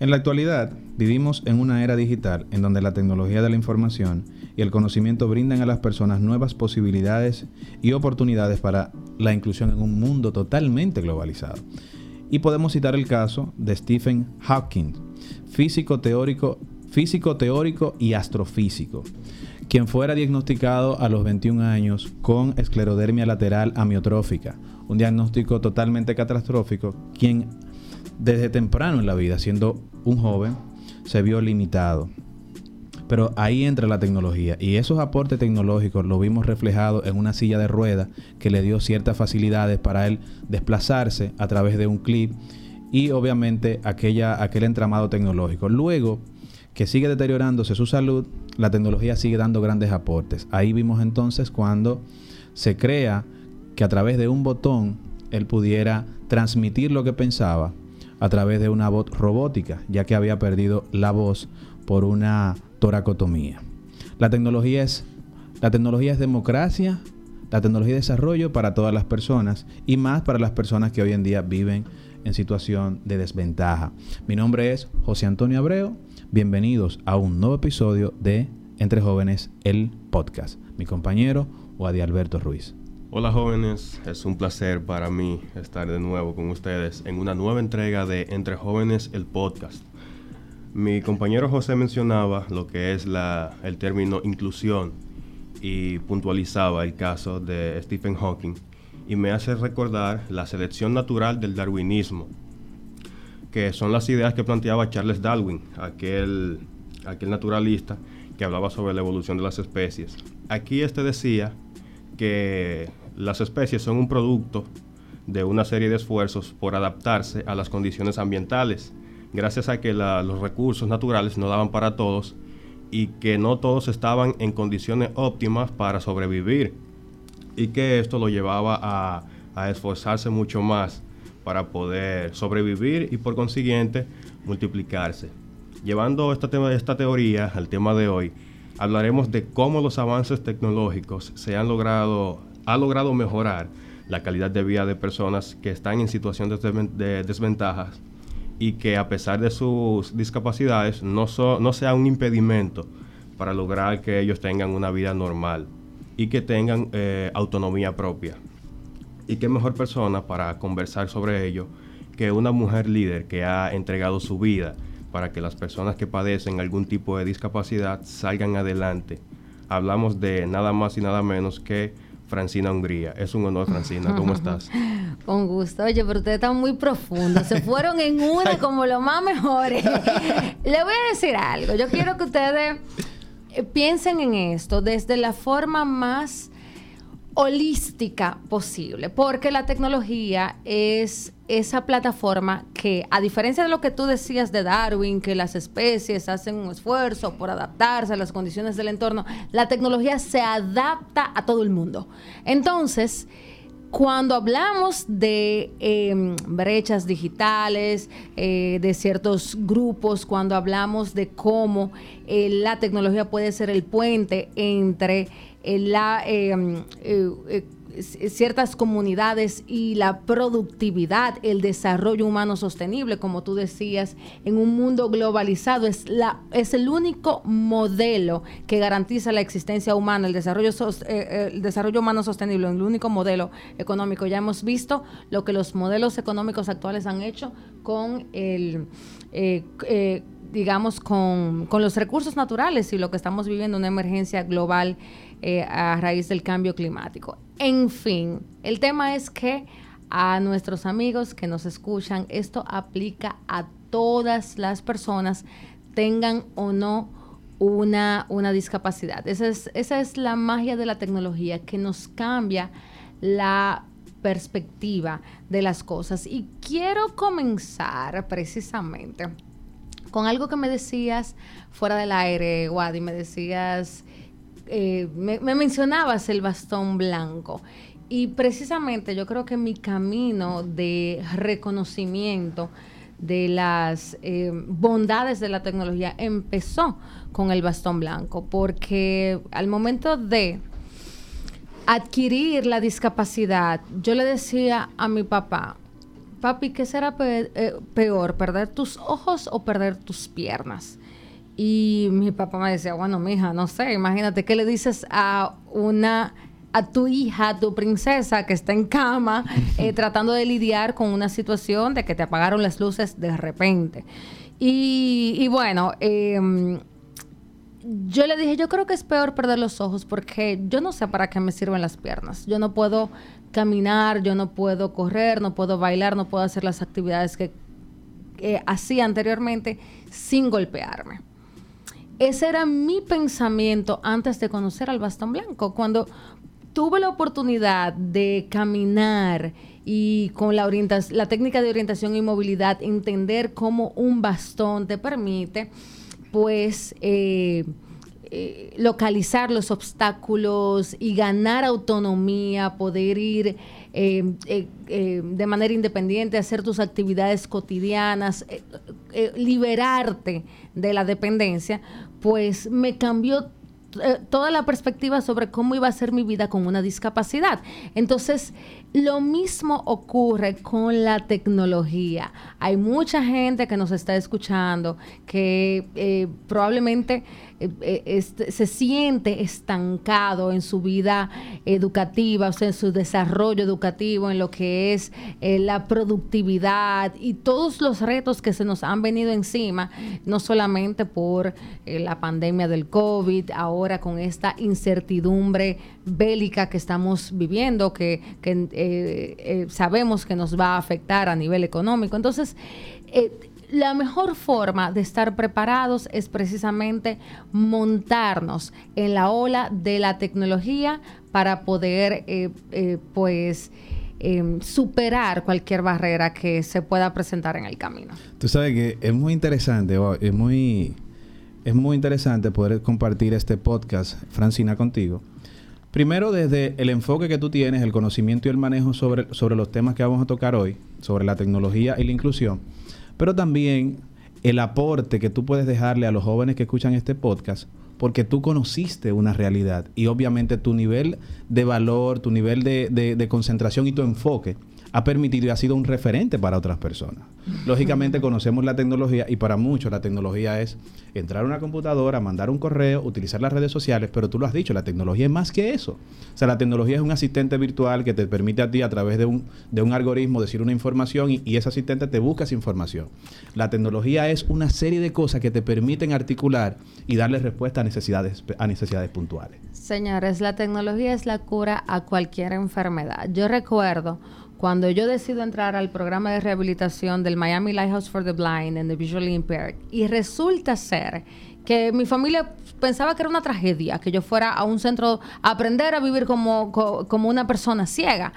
En la actualidad, vivimos en una era digital en donde la tecnología de la información y el conocimiento brindan a las personas nuevas posibilidades y oportunidades para la inclusión en un mundo totalmente globalizado. Y podemos citar el caso de Stephen Hawking, físico teórico, físico teórico y astrofísico, quien fuera diagnosticado a los 21 años con esclerodermia lateral amiotrófica, un diagnóstico totalmente catastrófico, quien desde temprano en la vida, siendo un joven, se vio limitado. Pero ahí entra la tecnología y esos aportes tecnológicos lo vimos reflejado en una silla de ruedas que le dio ciertas facilidades para él desplazarse a través de un clip y obviamente aquella, aquel entramado tecnológico. Luego que sigue deteriorándose su salud, la tecnología sigue dando grandes aportes. Ahí vimos entonces cuando se crea que a través de un botón él pudiera transmitir lo que pensaba a través de una voz robótica, ya que había perdido la voz por una toracotomía. La tecnología es, la tecnología es democracia, la tecnología es desarrollo para todas las personas y más para las personas que hoy en día viven en situación de desventaja. Mi nombre es José Antonio Abreu. Bienvenidos a un nuevo episodio de Entre Jóvenes, el podcast. Mi compañero, Wadi Alberto Ruiz. Hola jóvenes, es un placer para mí estar de nuevo con ustedes en una nueva entrega de Entre Jóvenes, el podcast. Mi compañero José mencionaba lo que es la, el término inclusión y puntualizaba el caso de Stephen Hawking y me hace recordar la selección natural del darwinismo, que son las ideas que planteaba Charles Darwin, aquel, aquel naturalista que hablaba sobre la evolución de las especies. Aquí este decía que las especies son un producto de una serie de esfuerzos por adaptarse a las condiciones ambientales, gracias a que los recursos naturales no daban para todos y que no todos estaban en condiciones óptimas para sobrevivir y que esto lo llevaba a, a esforzarse mucho más para poder sobrevivir y por consiguiente multiplicarse. Llevando esta, esta teoría al tema de hoy, hablaremos de cómo los avances tecnológicos se han logrado, ha logrado mejorar la calidad de vida de personas que están en situaciones de desventajas y que a pesar de sus discapacidades no, no sea un impedimento para lograr que ellos tengan una vida normal y que tengan eh, autonomía propia. Y qué mejor persona para conversar sobre ello que una mujer líder que ha entregado su vida para que las personas que padecen algún tipo de discapacidad salgan adelante. Hablamos de nada más y nada menos que Francina Hungría. Es un honor, Francina. ¿Cómo estás? Con gusto. Oye, pero ustedes están muy profundos. Se fueron en una como lo más mejores. Le voy a decir algo. Yo quiero que ustedes eh, piensen en esto desde la forma más holística posible, porque la tecnología es esa plataforma que, a diferencia de lo que tú decías de Darwin, que las especies hacen un esfuerzo por adaptarse a las condiciones del entorno, la tecnología se adapta a todo el mundo. Entonces, cuando hablamos de em, brechas digitales, eh, de ciertos grupos, cuando hablamos de cómo eh, la tecnología puede ser el puente entre la, em, eh, eh, ciertas comunidades y la productividad, el desarrollo humano sostenible, como tú decías, en un mundo globalizado, es, la, es el único modelo que garantiza la existencia humana, el desarrollo, eh, el desarrollo humano sostenible, el único modelo económico. Ya hemos visto lo que los modelos económicos actuales han hecho con el digamos, con, con, los recursos naturales y lo que estamos viviendo, una emergencia global eh, a raíz del cambio climático. En fin, el tema es que a nuestros amigos que nos escuchan, esto aplica a todas las personas, tengan o no una, una discapacidad. Esa es, esa es la magia de la tecnología que nos cambia la perspectiva de las cosas. Y quiero comenzar precisamente con algo que me decías fuera del aire, Wadi, me decías eh, me, mencionabas el bastón blanco. Y precisamente yo creo que mi camino de reconocimiento de las eh, bondades de la tecnología empezó con el bastón blanco, porque al momento de adquirir la discapacidad, yo le decía a mi papá, papi, ¿qué será eh, peor, perder tus ojos o perder tus piernas? Y mi papá me decía, bueno, mija, no sé, imagínate qué le dices a una a tu hija, tu princesa que está en cama eh, tratando de lidiar con una situación de que te apagaron las luces de repente. Y, bueno, em, yo le dije, yo creo que es peor perder los ojos porque yo no sé para qué me sirven las piernas. Yo no puedo caminar, yo no puedo correr, no puedo bailar, no puedo hacer las actividades que hacía anteriormente sin golpearme. Ese era mi pensamiento antes de conocer al bastón blanco. Cuando tuve la oportunidad de caminar y con la, la técnica de orientación y movilidad entender cómo un bastón te permite, pues, eh, eh, localizar los obstáculos y ganar autonomía, poder ir eh, de manera independiente, hacer tus actividades cotidianas, liberarte de la dependencia, pues me cambió eh, toda la perspectiva sobre cómo iba a ser mi vida con una discapacidad. Entonces, lo mismo ocurre con la tecnología. Hay mucha gente que nos está escuchando que eh, probablemente eh, este, se siente estancado en su vida educativa, o sea, en su desarrollo educativo, en lo que es la productividad y todos los retos que se nos han venido encima, no solamente por la pandemia del COVID, ahora con esta incertidumbre bélica que estamos viviendo, que, que eh, eh, sabemos que nos va a afectar a nivel económico. Entonces, eh, la mejor forma de estar preparados es precisamente montarnos en la ola de la tecnología para poder, pues, em, superar cualquier barrera que se pueda presentar en el camino. Tú sabes que es muy interesante, es muy, es muy interesante poder compartir este podcast, Francina, contigo, Primero, desde el enfoque que tú tienes, el conocimiento y el manejo sobre, sobre los temas que vamos a tocar hoy, sobre la tecnología y la inclusión, pero también el aporte que tú puedes dejarle a los jóvenes que escuchan este podcast, porque tú conociste una realidad y obviamente tu nivel de valor, tu nivel de, de concentración y tu enfoque ha permitido y ha sido un referente para otras personas. Lógicamente conocemos la tecnología y para muchos la tecnología es entrar a una computadora, mandar un correo, utilizar las redes sociales, pero tú lo has dicho, la tecnología es más que eso. O sea, la tecnología es un asistente virtual que te permite a ti a través de un, de un algoritmo decir una información y, ese asistente te busca esa información. La tecnología es una serie de cosas que te permiten articular y darle respuesta a necesidades, a necesidades puntuales. Señores, la tecnología es la cura a cualquier enfermedad. Yo recuerdo cuando yo decido entrar al programa de rehabilitación del Miami Lighthouse for the Blind and the Visually Impaired, y resulta ser que mi familia pensaba que era una tragedia, que yo fuera a un centro a aprender a vivir como, como una persona ciega.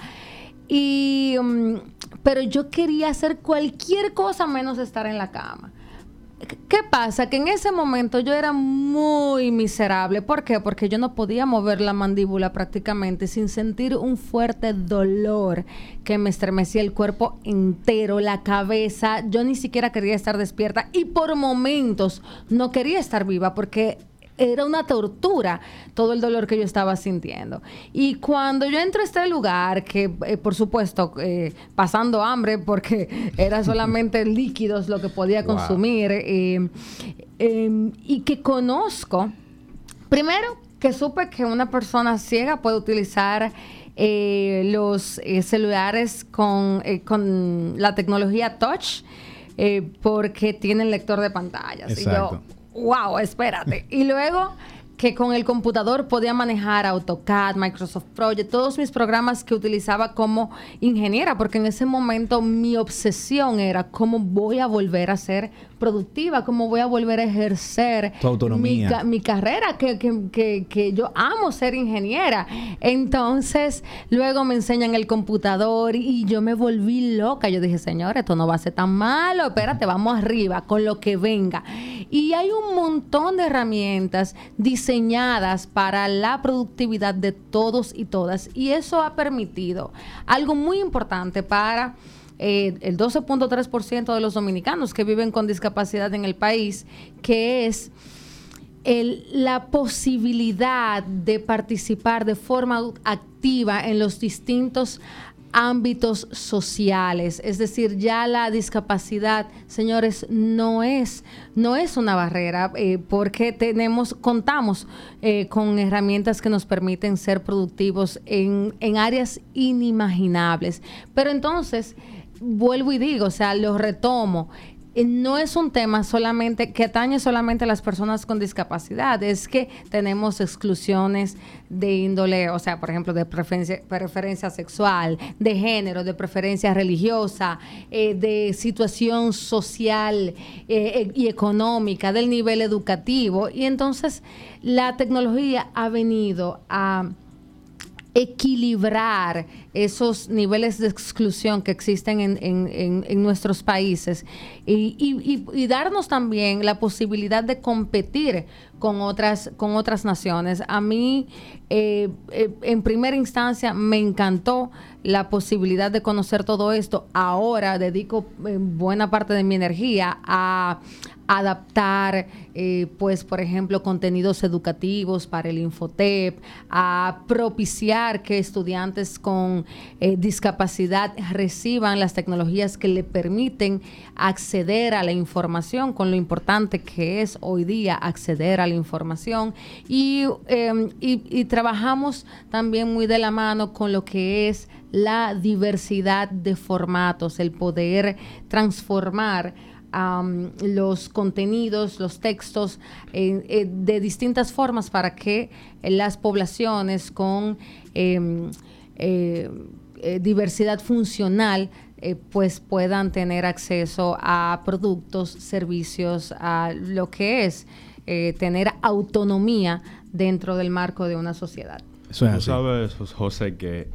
Y, mm, pero yo quería hacer cualquier cosa menos estar en la cama. ¿Qué pasa? Que en ese momento yo era muy miserable. ¿Por qué? Porque yo no podía mover la mandíbula prácticamente sin sentir un fuerte dolor que me estremecía el cuerpo entero, la cabeza. Yo ni siquiera quería estar despierta y por momentos no quería estar viva porque era una tortura todo el dolor que yo estaba sintiendo. Y cuando yo entro a este lugar, que eh, por supuesto, eh, pasando hambre, porque era solamente líquidos lo que podía consumir, eh, em, y que conozco, primero que supe que una persona ciega puede utilizar los celulares con, con, la tecnología touch, porque tienen lector de pantallas. Exacto wow, espérate. y luego que con el computador podía manejar AutoCAD, Microsoft Project, todos mis programas que utilizaba como ingeniera, porque en ese momento mi obsesión era cómo voy a volver a ser productiva, cómo voy a volver a ejercer Mi, carrera, que, que, que, yo amo ser ingeniera. Entonces, luego me enseñan el computador y yo me volví loca. Yo dije, señor, esto no va a ser tan malo, espérate, vamos arriba con lo que venga. Y hay un montón de herramientas diseñadas para la productividad de todos y todas. Y eso ha permitido algo muy importante para eh, el 12.3% de los dominicanos que viven con discapacidad en el país, que es la posibilidad de participar de forma activa en los distintos ámbitos sociales, es decir, ya la discapacidad, señores, no es, no es una barrera, eh, porque tenemos, contamos eh, con herramientas que nos permiten ser productivos en, en áreas inimaginables. Pero entonces, vuelvo y digo, o sea, lo retomo, no es un tema solamente que atañe solamente a las personas con discapacidad, es que tenemos exclusiones de índole, o sea, por ejemplo, de preferencia, preferencia sexual, de género, de preferencia religiosa, eh, de situación social eh, y económica, del nivel educativo. Y entonces la tecnología ha venido a equilibrar esos niveles de exclusión que existen en, nuestros países y, darnos también la posibilidad de competir con otras, con otras naciones. A mí, eh, eh, en primera instancia, me encantó la posibilidad de conocer todo esto. Ahora dedico eh, buena parte de mi energía a adaptar, eh, pues, por ejemplo, contenidos educativos para el Infotep, a propiciar que estudiantes con eh, discapacidad reciban las tecnologías que le permiten acceder a la información, con lo importante que es hoy día acceder a la información. Y, em, y trabajamos también muy de la mano con lo que es la diversidad de formatos, el poder transformar los contenidos, los textos eh, de distintas formas para que las poblaciones con em, eh, eh, diversidad funcional pues puedan tener acceso a productos, servicios, a lo que es tener autonomía dentro del marco de una sociedad. Eso es sabes, José, que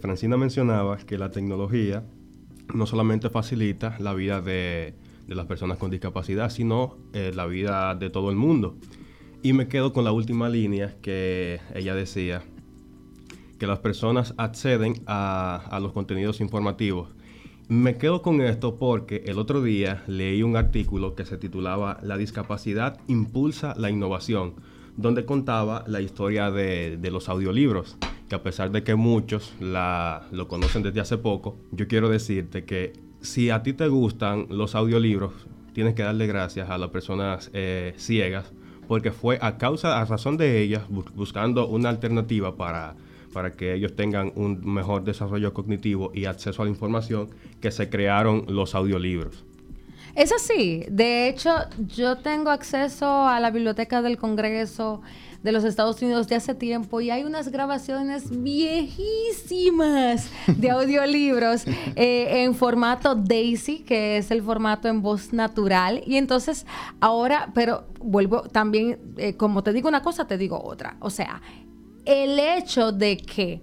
Francina mencionaba que la tecnología no solamente facilita la vida de de las personas con discapacidad, sino eh, la vida de todo el mundo. Y me quedo con la última línea que ella decía, que las personas acceden a, los contenidos informativos. Me quedo con esto porque el otro día leí un artículo que se titulaba La discapacidad impulsa la innovación, donde contaba la historia de, los audiolibros, que a pesar de que muchos lo conocen desde hace poco, yo quiero decirte que si a ti te gustan los audiolibros, tienes que darle gracias a las personas eh, ciegas, porque fue a causa, a razón de ellas, buscando una alternativa para, para que ellos tengan un mejor desarrollo cognitivo y acceso a la información, que se crearon los audiolibros. Es así. De hecho, yo tengo acceso a la biblioteca del Congreso de los Estados Unidos de hace tiempo y hay unas grabaciones viejísimas de audiolibros eh, en formato Daisy, que es el formato en voz natural. Y entonces ahora, pero vuelvo también, eh, como te digo una cosa, te digo otra. O sea, el hecho de que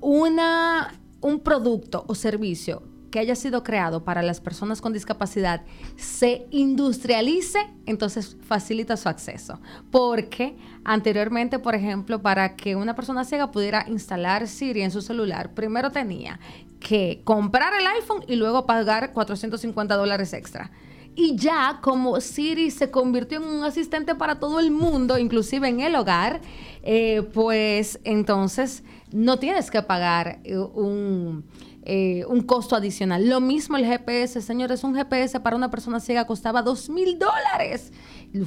una, un producto o servicio que haya sido creado para las personas con discapacidad se industrialice, entonces facilita su acceso. Porque anteriormente, por ejemplo, para que una persona ciega pudiera instalar Siri en su celular, primero tenía que comprar el iPhone y luego pagar 450 dólares extra. Y ya como Siri se convirtió en un asistente para todo el mundo, inclusive en el hogar, eh, pues entonces no tienes que pagar eh, un eh, un costo adicional. Lo mismo el GPS, señores, un GPS para una persona ciega costaba dos mil dólares.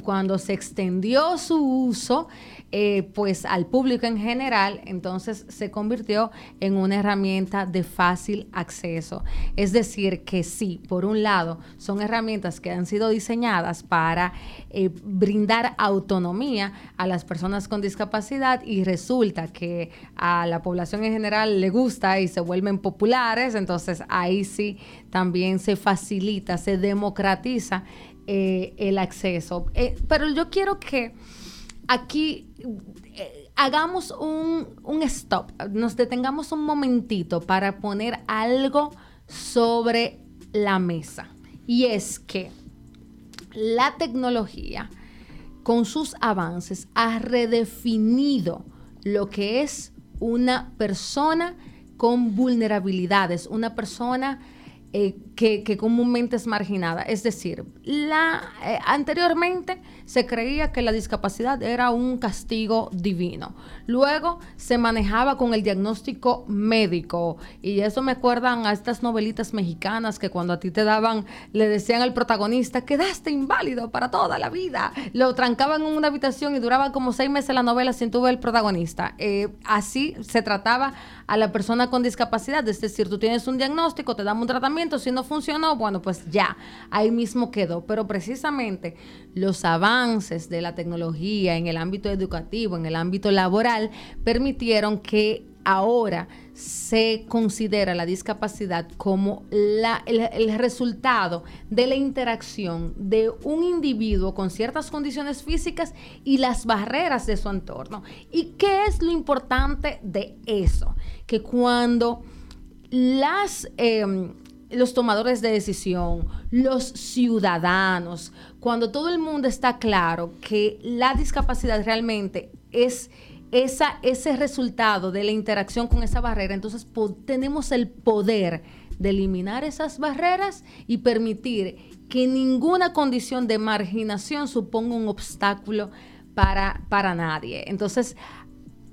Cuando se extendió su uso, eh, pues al público en general, entonces se convirtió en una herramienta de fácil acceso. Es decir, que sí, por un lado, son herramientas que han sido diseñadas para eh, brindar autonomía a las personas con discapacidad y resulta que a la población en general le gusta y se vuelven populares, entonces ahí sí también se facilita, se democratiza eh, el acceso. pero yo quiero que aquí eh, hagamos un, un stop, nos detengamos un momentito para poner algo sobre la mesa. Y es que la tecnología, con sus avances, ha redefinido lo que es una persona con vulnerabilidades, una persona eh, que, comúnmente es marginada. Es decir, la, eh, anteriormente se creía que la discapacidad era un castigo divino. Luego se manejaba con el diagnóstico médico. Y eso me acuerdan a estas novelitas mexicanas que cuando a ti te daban, le decían al protagonista, quedaste inválido para toda la vida. Lo trancaban en una habitación y duraba como seis meses la novela sin tu ver el protagonista. Eh, así se trataba a la persona con discapacidad. Es decir, tú tienes un diagnóstico, te damos un tratamiento, si no funcionó, bueno, pues ya, ahí mismo quedó. Pero precisamente los avances de la tecnología en el ámbito educativo, en el ámbito laboral, permitieron que ahora se considera la discapacidad como el, resultado de la interacción de un individuo con ciertas condiciones físicas y las barreras de su entorno. ¿Y qué es lo importante de eso? Que cuando las... Em, los tomadores de decisión, los ciudadanos, cuando todo el mundo está claro que la discapacidad realmente es esa, ese resultado de la interacción con esa barrera, entonces tenemos el poder de eliminar esas barreras y permitir que ninguna condición de marginación suponga un obstáculo para, para nadie. Entonces,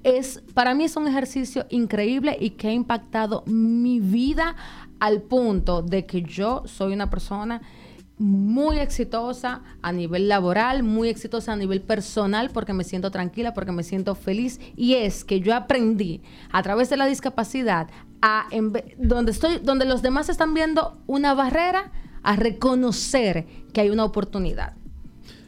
es, para mí es un ejercicio increíble y que ha impactado mi vida al punto de que yo soy una persona muy exitosa a nivel laboral, muy exitosa a nivel personal porque me siento tranquila, porque me siento feliz y es que yo aprendí a través de la discapacidad a donde estoy donde los demás están viendo una barrera a reconocer que hay una oportunidad.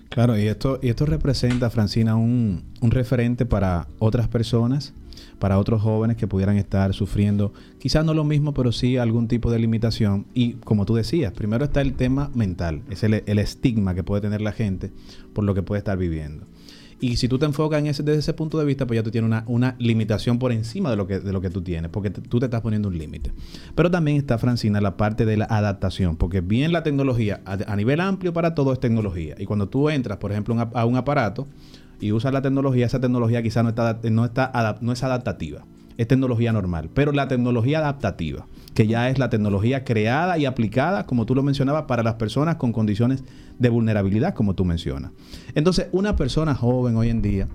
Claro, y esto y esto representa Francina un, un referente para otras personas para otros jóvenes que pudieran estar sufriendo, quizás no lo mismo, pero sí algún tipo de limitación. Y como tú decías, primero está el tema mental, es el, estigma que puede tener la gente por lo que puede estar viviendo. Y si tú te enfocas en ese, desde ese punto de vista, pues ya tú tienes una, limitación por encima de lo que, de lo que tú tienes, porque tú te estás poniendo un límite. Pero también está, Francina, la parte de la adaptación, porque bien la tecnología, a, nivel amplio para todo es tecnología. Y cuando tú entras, por ejemplo, a un aparato, y usas la tecnología, esa tecnología quizás no, está, no, está, no es adaptativa. Es tecnología normal. Pero la tecnología adaptativa, que ya es la tecnología creada y aplicada, como tú lo mencionabas, para las personas con condiciones de vulnerabilidad, como tú mencionas. Entonces, una persona joven hoy en día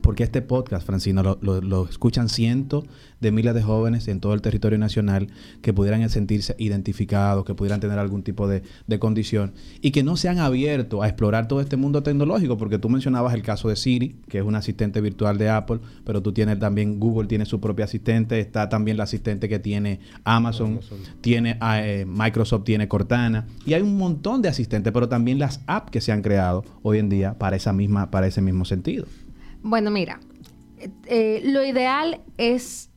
porque este podcast, Francino, lo, escuchan cientos de miles de jóvenes en todo el territorio nacional que pudieran sentirse identificados, que pudieran tener algún tipo de, condición y que no se han abierto a explorar todo este mundo tecnológico, porque tú mencionabas el caso de Siri, que es un asistente virtual de Apple, pero tú tienes también, Google tiene su propio asistente, está también el asistente que tiene Amazon, tiene eh, Microsoft tiene Cortana, y hay un montón de asistentes, pero también las apps que se han creado hoy en día para esa misma, para ese mismo sentido. Bueno, mira, eh, lo ideal es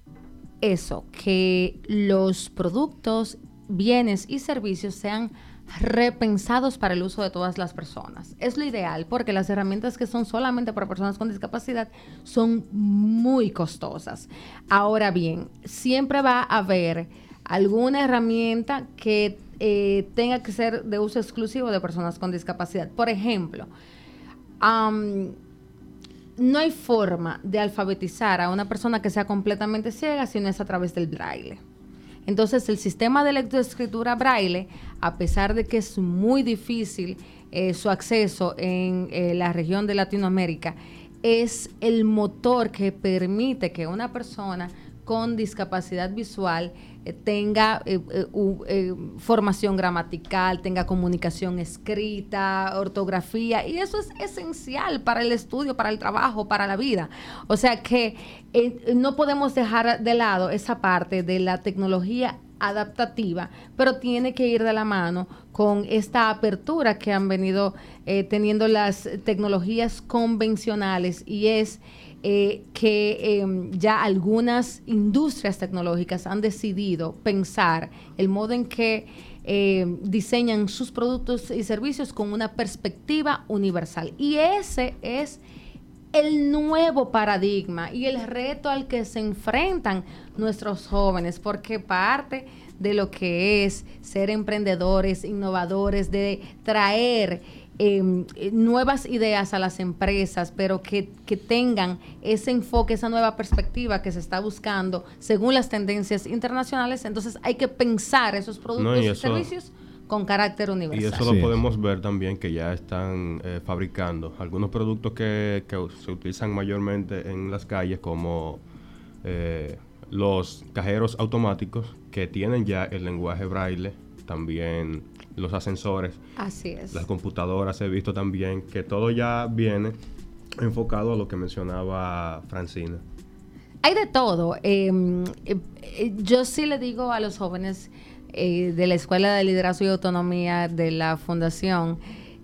eso, que los productos, bienes y servicios sean repensados para el uso de todas las personas. Es lo ideal porque las herramientas que son solamente para personas con discapacidad son muy costosas. Ahora bien, siempre va a haber alguna herramienta que eh, tenga que ser de uso exclusivo de personas con discapacidad. Por ejemplo, no hay forma de alfabetizar a una persona que sea completamente ciega si no es a través del braille. Entonces, el sistema de lectoescritura braille, a pesar de que es muy difícil eh, su acceso en eh, la región de Latinoamérica, es el motor que permite que una persona con discapacidad visual tenga eh, eh, formación gramatical, tenga comunicación escrita, ortografía, y eso es esencial para el estudio, para el trabajo, para la vida. O sea que no podemos dejar de lado esa parte de la tecnología adaptativa, pero tiene que ir de la mano con esta apertura que han venido teniendo las tecnologías convencionales y es eh, que em, ya algunas industrias tecnológicas han decidido pensar el modo en que em, diseñan sus productos y servicios con una perspectiva universal. Y ese es el nuevo paradigma y el reto al que se enfrentan nuestros jóvenes, porque parte de lo que es ser emprendedores, innovadores, de traer eh, nuevas ideas a las empresas, pero que, que, tengan ese enfoque, esa nueva perspectiva que se está buscando según las tendencias internacionales. Entonces hay que pensar esos productos y, servicios con carácter universal. Y eso lo podemos ver también que ya están eh, fabricando algunos productos que, que, se utilizan mayormente en las calles como eh, los cajeros automáticos que tienen ya el lenguaje braille, también los ascensores. Así es. Las computadoras he visto también que todo ya viene enfocado a lo que mencionaba Francina. Hay de todo. Em, eh, eh, yo sí le digo a los jóvenes eh, de la Escuela de Liderazgo y Autonomía de la Fundación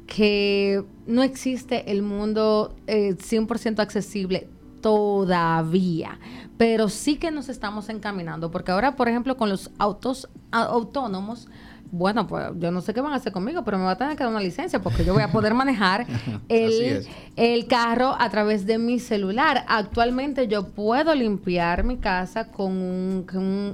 que no existe el mundo 100% accesible todavía, pero sí que nos estamos encaminando, porque ahora, por ejemplo, con los autos autónomos, bueno, pues yo no sé qué van a hacer conmigo, pero me va a tener que dar una licencia porque yo voy a poder manejar el, el, carro a través de mi celular. Actualmente yo puedo limpiar mi casa con un,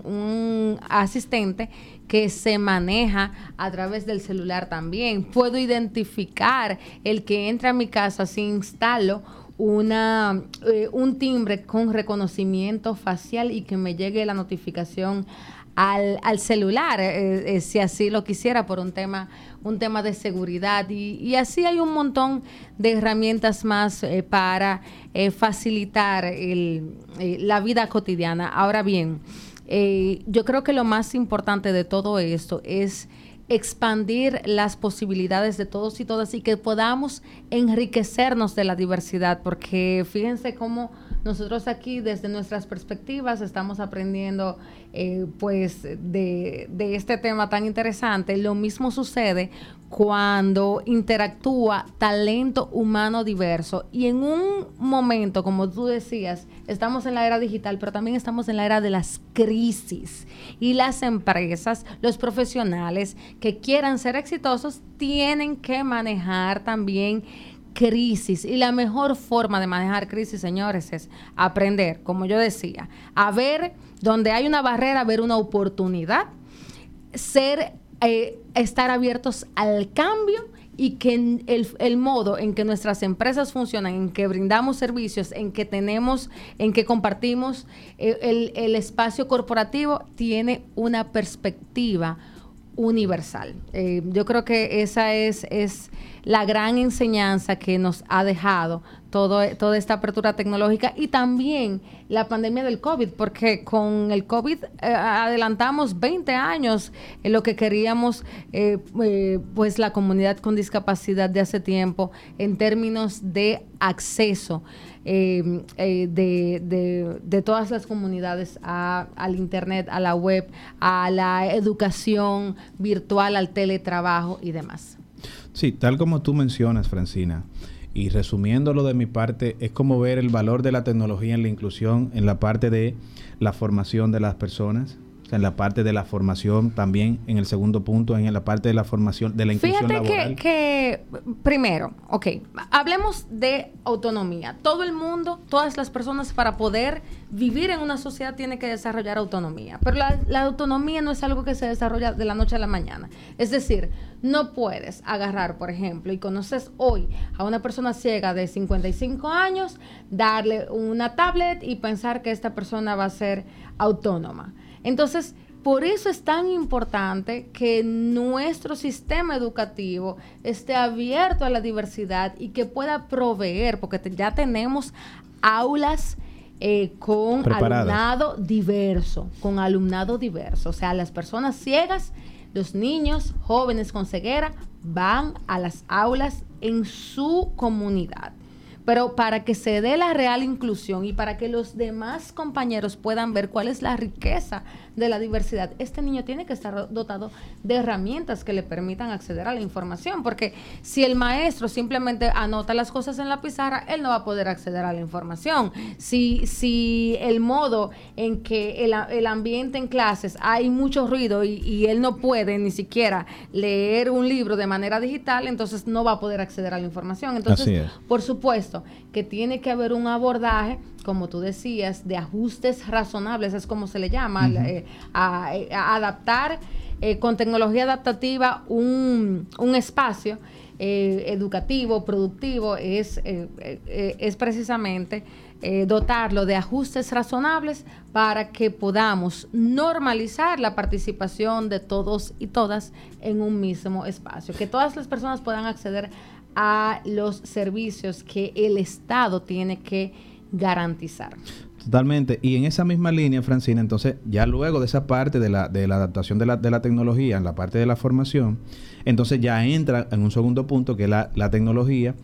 un asistente que se maneja a través del celular también. Puedo identificar el que entra a mi casa si instalo una, eh, un timbre con reconocimiento facial y que me llegue la notificación al, al celular, eh, eh, si así lo quisiera, por un tema, un tema de seguridad. Y, y así hay un montón de herramientas más para facilitar el, la vida cotidiana. Ahora bien, yo creo que lo más importante de todo esto es expandir las posibilidades de todos y todas y que podamos enriquecernos de la diversidad, porque fíjense cómo nosotros aquí desde nuestras perspectivas estamos aprendiendo eh, pues de, de este tema tan interesante. Lo mismo sucede cuando interactúa talento humano diverso. Y en un momento, como tú decías, estamos en la era digital, pero también estamos en la era de las crisis. Y las empresas, los profesionales que quieran ser exitosos, tienen que manejar también crisis. Y la mejor forma de manejar crisis, señores, es aprender, como yo decía, a ver donde hay una barrera, ver una oportunidad, ser eh, estar abiertos al cambio y que el, modo en que nuestras empresas funcionan, en que brindamos servicios, en que tenemos, en que compartimos eh, el, el, espacio corporativo, tiene una perspectiva universal. Eh, yo creo que esa es, es la gran enseñanza que nos ha dejado toda esta apertura tecnológica y también la pandemia del COVID, porque con el COVID eh, adelantamos 20 años en lo que queríamos, eh, eh, pues la comunidad con discapacidad de hace tiempo en términos de acceso. de, de, todas las comunidades al Internet, a la web, a la educación virtual, al teletrabajo y demás. Sí, tal como tú mencionas, Francina. Y resumiéndolo de mi parte, es como ver el valor de la tecnología en la inclusión, en la parte de la formación de las personas, en la parte de la formación también, en el segundo punto, en la parte de la formación, de la inclusión Fíjate Que, que, primero, ok, hablemos de autonomía. Todo el mundo, todas las personas para poder vivir en una sociedad tienen que desarrollar autonomía. Pero la, la autonomía no es algo que se desarrolla de la noche a la mañana. Es decir, no puedes agarrar, por ejemplo, y conoces hoy a una persona ciega de 55 años, darle una tablet y pensar que esta persona va a ser autónoma. Entonces, por eso es tan importante que nuestro sistema educativo esté abierto a la diversidad y que pueda proveer, porque ya tenemos aulas eh, con alumnado diverso, con alumnado diverso. O sea, las personas ciegas, los niños, jóvenes con ceguera, van a las aulas en su comunidad. Pero para que se dé la real inclusión y para que los demás compañeros puedan ver cuál es la riqueza de la diversidad, este niño tiene que estar dotado de herramientas que le permitan acceder a la información, porque si el maestro simplemente anota las cosas en la pizarra, él no va a poder acceder a la información. Si, si el modo en que el, ambiente en clases hay mucho ruido y, él no puede ni siquiera leer un libro de manera digital, entonces no va a poder acceder a la información. Entonces, por supuesto, que tiene que haber un abordaje, como tú decías, de ajustes razonables, es como se le llama, eh, a, adaptar eh, con tecnología adaptativa un, un espacio eh, educativo, productivo, es, es precisamente dotarlo de ajustes razonables para que podamos normalizar la participación de todos y todas en un mismo espacio, que todas las personas puedan acceder a los servicios que el Estado tiene que garantizar. Totalmente. Y en esa misma línea, Francina, entonces, ya luego de esa parte de la, de la adaptación de la, de la tecnología, en la parte de la formación, entonces ya entra en un segundo punto que es la, la tecnología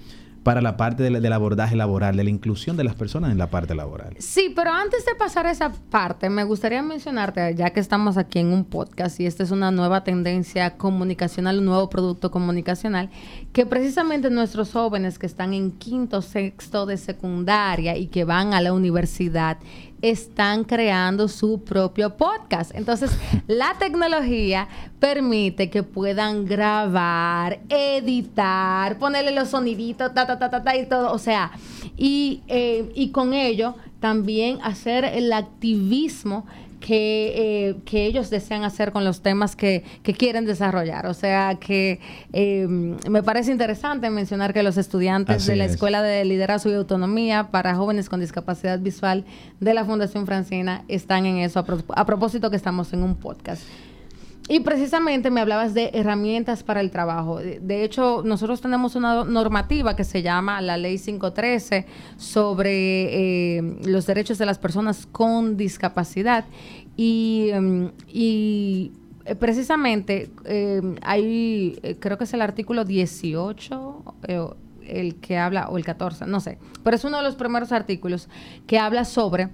para la parte del, abordaje laboral, de la inclusión de las personas en la parte laboral. Sí, pero antes de pasar a esa parte, me gustaría mencionarte, ya que estamos aquí en un podcast y esta es una nueva tendencia comunicacional, un nuevo producto comunicacional, que precisamente nuestros jóvenes que están en quinto, sexto de secundaria y que van a la universidad, están creando su propio podcast. Entonces, la tecnología permite que puedan grabar, editar, ponerle los soniditos, ta, ta, ta, ta, ta y todo. O sea, y, eh, y con ello también hacer el activismo que, eh, que, ellos desean hacer con los temas que, que quieren desarrollar. O sea que eh, me parece interesante mencionar que los estudiantes de la Escuela de Liderazgo y Autonomía para Jóvenes con Discapacidad Visual de la Fundación Francina están en eso, a propósito que estamos en un podcast. Y precisamente me hablabas de herramientas para el trabajo. De hecho, nosotros tenemos una normativa que se llama la Ley 513 sobre eh, los derechos de las personas con discapacidad. Y, em, y eh, precisamente em, hay, eh, creo que es el artículo 18 el que habla, o el 14, no sé, pero es uno de los primeros artículos que habla sobre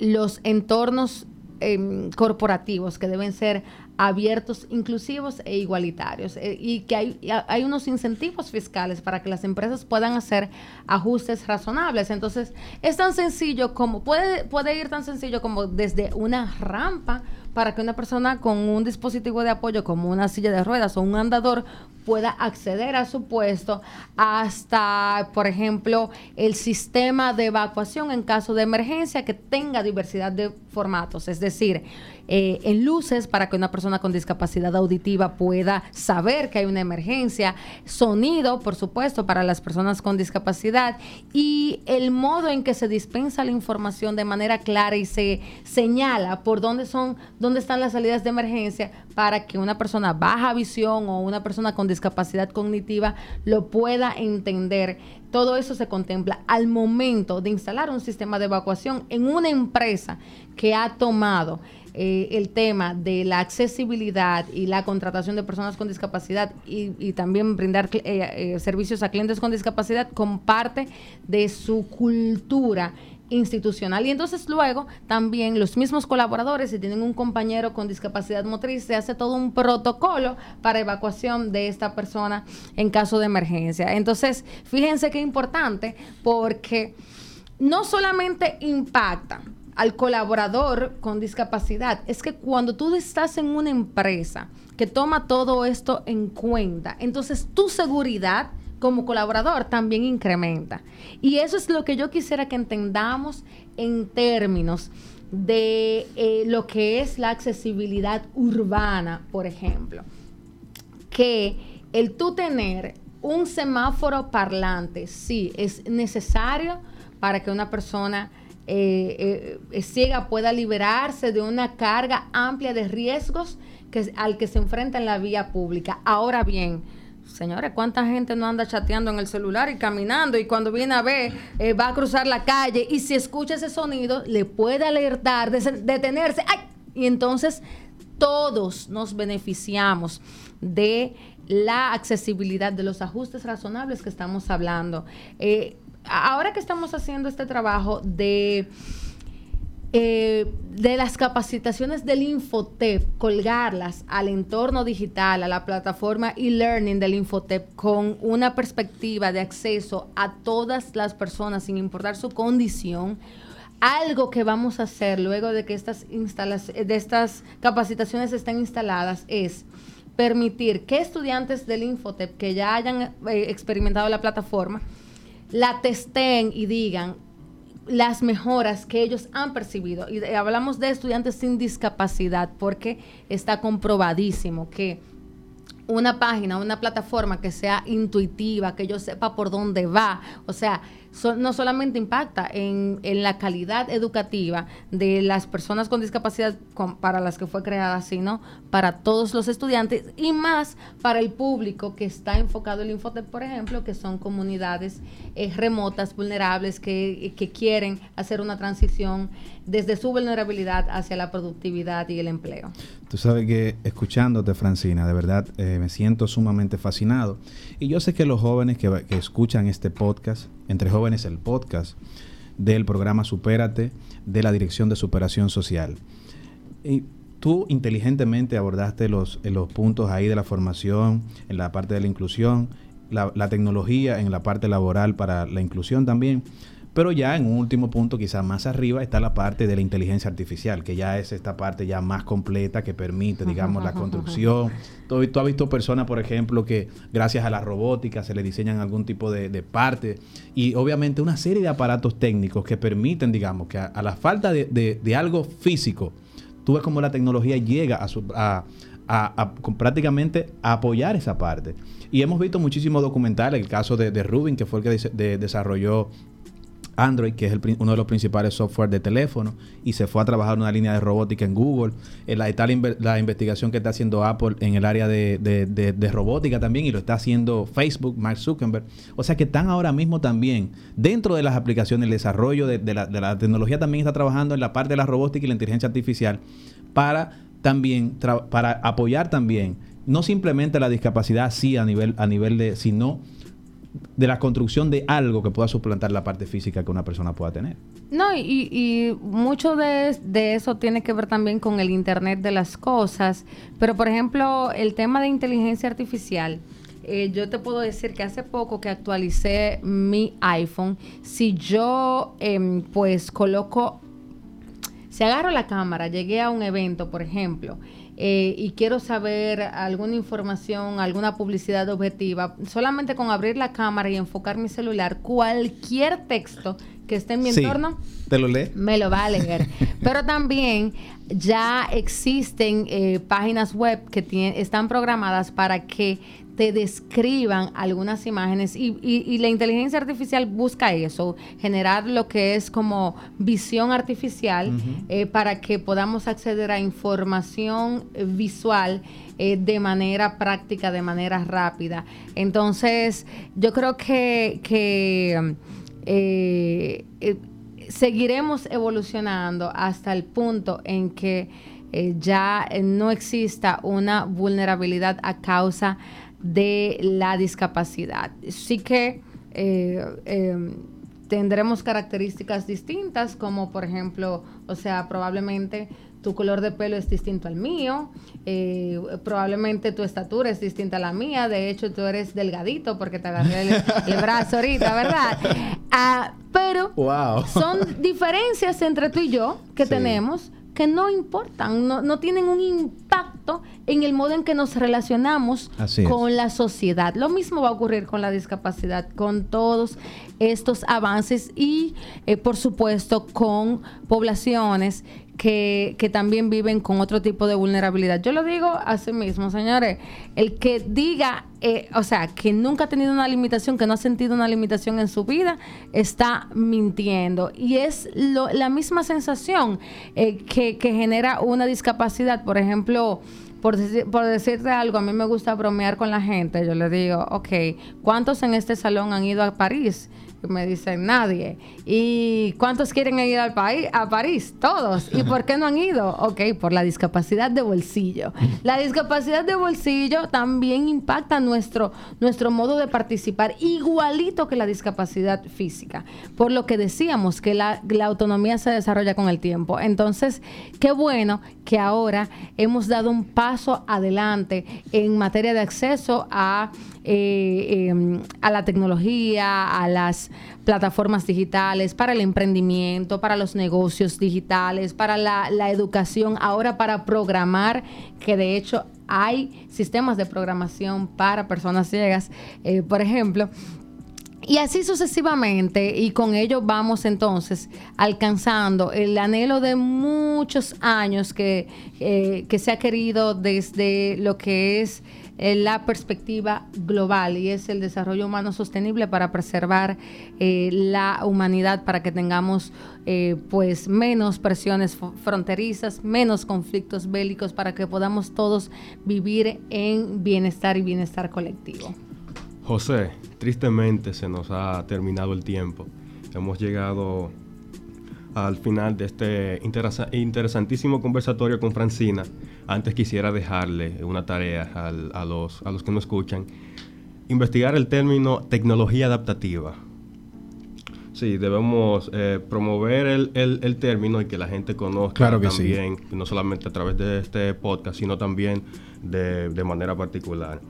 los entornos Em, corporativos que deben ser abiertos, inclusivos e igualitarios. Eh, y que hay, hay unos incentivos fiscales para que las empresas puedan hacer ajustes razonables. Entonces, es tan sencillo como, puede, puede ir tan sencillo como desde una rampa para que una persona con un dispositivo de apoyo como una silla de ruedas o un andador pueda acceder a su puesto hasta, por ejemplo, el sistema de evacuación en caso de emergencia que tenga diversidad de formatos, es decir, eh, en luces para que una persona con discapacidad auditiva pueda saber que hay una emergencia, sonido, por supuesto, para las personas con discapacidad y el modo en que se dispensa la información de manera clara y se señala por dónde son, dónde están las salidas de emergencia para que una persona baja visión o una persona con discapacidad cognitiva lo pueda entender. Todo eso se contempla al momento de instalar un sistema de evacuación en una empresa que ha tomado eh, el tema de la accesibilidad y la contratación de personas con discapacidad y, también brindar eh, eh, servicios a clientes con discapacidad como parte de su cultura institucional. Y entonces luego también los mismos colaboradores, si tienen un compañero con discapacidad motriz, se hace todo un protocolo para evacuación de esta persona en caso de emergencia. Entonces, fíjense qué importante porque no solamente impacta al colaborador con discapacidad. Es que cuando tú estás en una empresa que toma todo esto en cuenta, entonces tu seguridad como colaborador también incrementa. Y eso es lo que yo quisiera que entendamos en términos de eh, lo que es la accesibilidad urbana, por ejemplo. Que el tú tener un semáforo parlante, sí, es necesario para que una persona eh, eh, ciega pueda liberarse de una carga amplia de riesgos que, al que se enfrenta en la vía pública. Ahora bien, Señores, ¿cuánta gente no anda chateando en el celular y caminando y cuando viene a ver eh, va a cruzar la calle y si escucha ese sonido le puede alertar, detenerse? ¡Ay! Y entonces todos nos beneficiamos de la accesibilidad, de los ajustes razonables que estamos hablando. Eh, ahora que estamos haciendo este trabajo de, eh, de las capacitaciones del Infotep, colgarlas al entorno digital, a la plataforma e-learning del Infotep, con una perspectiva de acceso a todas las personas, sin importar su condición, algo que vamos a hacer luego de que estas, de estas capacitaciones estén instaladas es permitir que estudiantes del Infotep que ya hayan eh, experimentado la plataforma, la testeen y digan las mejoras que ellos han percibido. Y hablamos de estudiantes sin discapacidad porque está comprobadísimo que una página, una plataforma que sea intuitiva, que yo sepa por dónde va, o sea, no solamente impacta en, la calidad educativa de las personas con discapacidad para las que fue creada, sino para todos los estudiantes y más para el público que está enfocado en el por ejemplo, que son comunidades eh, remotas, vulnerables, que, quieren hacer una transición desde su vulnerabilidad hacia la productividad y el empleo. Tú sabes que escuchándote, Francina, de verdad eh, me siento sumamente fascinado. Y yo sé que los jóvenes que escuchan este podcast, entre jóvenes el podcast del programa Supérate de la Dirección de Superación Social. Y tú inteligentemente abordaste los, los puntos ahí de la formación, en la parte de la inclusión, la, la tecnología en la parte laboral para la inclusión también. Pero ya en un último punto, quizás más arriba, está la parte de la inteligencia artificial, que ya es esta parte ya más completa que permite, digamos, la construcción. Tú, tú has visto personas, por ejemplo, que gracias a la robótica se le diseñan algún tipo de, parte y obviamente una serie de aparatos técnicos que permiten, digamos, que a, la falta de, algo físico, tú ves cómo la tecnología llega a, a, prácticamente apoyar esa parte. Y hemos visto muchísimos documentales, el caso de, Rubin, que fue el que desarrolló Android, que es uno de los principales software de teléfono, y se fue a trabajar en una línea de robótica en Google. Eh, la, está la, investigación que está haciendo Apple en el área de, robótica también, y lo está haciendo Facebook, Mark Zuckerberg. O sea que están ahora mismo también dentro de las aplicaciones, el desarrollo de, la, tecnología también está trabajando en la parte de la robótica y la inteligencia artificial para también para apoyar también no simplemente la discapacidad sí a nivel a nivel de sino de la construcción de algo que pueda suplantar la parte física que una persona pueda tener. No, y, mucho de, eso tiene que ver también con el Internet de las cosas, pero por ejemplo, el tema de inteligencia artificial, eh, yo te puedo decir que hace poco que actualicé mi iPhone, si yo em, pues coloco, si agarro la cámara, llegué a un evento, por ejemplo, eh, y quiero saber alguna información, alguna publicidad objetiva, solamente con abrir la cámara y enfocar mi celular, cualquier texto que esté en mi entorno, ¿te lo lee? Me lo va a leer. Pero también ya existen eh, páginas web que están programadas para que te describan algunas imágenes y, la inteligencia artificial busca eso, generar lo que es como visión artificial eh, para que podamos acceder a información eh, visual eh, de manera práctica, de manera rápida. Entonces, yo creo que, que seguiremos evolucionando hasta el punto en que ya no exista una vulnerabilidad a causa de la discapacidad. Sí que eh, em, tendremos características distintas, como por ejemplo, o sea, probablemente tu color de pelo es distinto al mío, eh, probablemente tu estatura es distinta a la mía, de hecho tú eres delgadito porque te agarré el, brazo ahorita, ¿verdad? Ah, pero son diferencias entre tú y yo que tenemos que no importan, no, tienen un impacto en el modo en que nos relacionamos con la sociedad. Lo mismo va a ocurrir con la discapacidad, con todos estos avances y, eh, por supuesto, con poblaciones que, que, también viven con otro tipo de vulnerabilidad. Yo lo digo así mismo, señores. El que diga, eh, o sea, que nunca ha tenido una limitación, que no ha sentido una limitación en su vida, está mintiendo. Y es la misma sensación eh, que, que genera una discapacidad. Por ejemplo, por, por, decirte algo, a mí me gusta bromear con la gente. Yo le digo, ok, ¿cuántos en este salón han ido a París? Me dicen nadie. ¿Y cuántos quieren ir al país, a París? Todos. ¿Y por qué no han ido? Ok, por la discapacidad de bolsillo. La discapacidad de bolsillo también impacta nuestro, nuestro modo de participar, igualito que la discapacidad física. Por lo que decíamos que la, autonomía se desarrolla con el tiempo. Entonces, qué bueno que ahora hemos dado un paso adelante en materia de acceso a eh, em, a la tecnología, a las plataformas digitales, para el emprendimiento, para los negocios digitales, para la, educación, ahora para programar, que de hecho hay sistemas de programación para personas ciegas, eh, por ejemplo. y así sucesivamente, y con ello vamos entonces alcanzando el anhelo de muchos años que, eh, que se ha querido desde lo que es la perspectiva global y es el desarrollo humano sostenible para preservar eh, la humanidad, para que tengamos pues menos presiones fronterizas, menos conflictos bélicos, para que podamos todos vivir en bienestar y bienestar colectivo. José, tristemente se nos ha terminado el tiempo. Hemos llegado al final de este interesantísimo conversatorio con Francina. Antes quisiera dejarle una tarea a, los, a los que nos escuchan. Investigar el término tecnología adaptativa. Sí, debemos eh, promover el, término y que la gente conozca también, no solamente a través de este podcast, sino también de, de manera particular.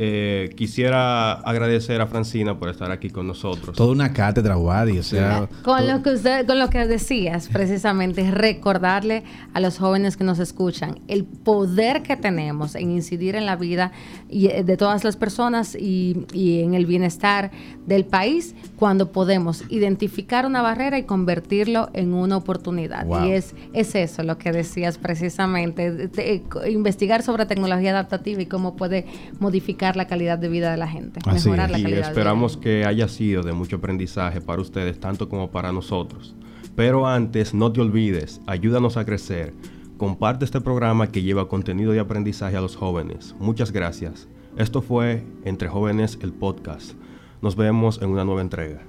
Eh, quisiera agradecer a Francina por estar aquí con nosotros. Toda una cátedra, Wadi, o sea... Con lo, que usted, con lo que decías, precisamente, recordarle a los jóvenes que nos escuchan el poder que tenemos en incidir en la vida eh, de todas las personas y, en el bienestar del país cuando podemos identificar una barrera y convertirlo en una oportunidad. Y es, es eso lo que decías precisamente, investigar sobre tecnología adaptativa y cómo puede modificar la calidad de vida de la gente, mejorar la calidad y esperamos que haya sido de mucho aprendizaje para ustedes, tanto como para nosotros. Pero antes, no te olvides, ayúdanos a crecer. Comparte este programa que lleva contenido de aprendizaje a los jóvenes. Muchas gracias. Esto fue Entre Jóvenes el podcast. Nos vemos en una nueva entrega.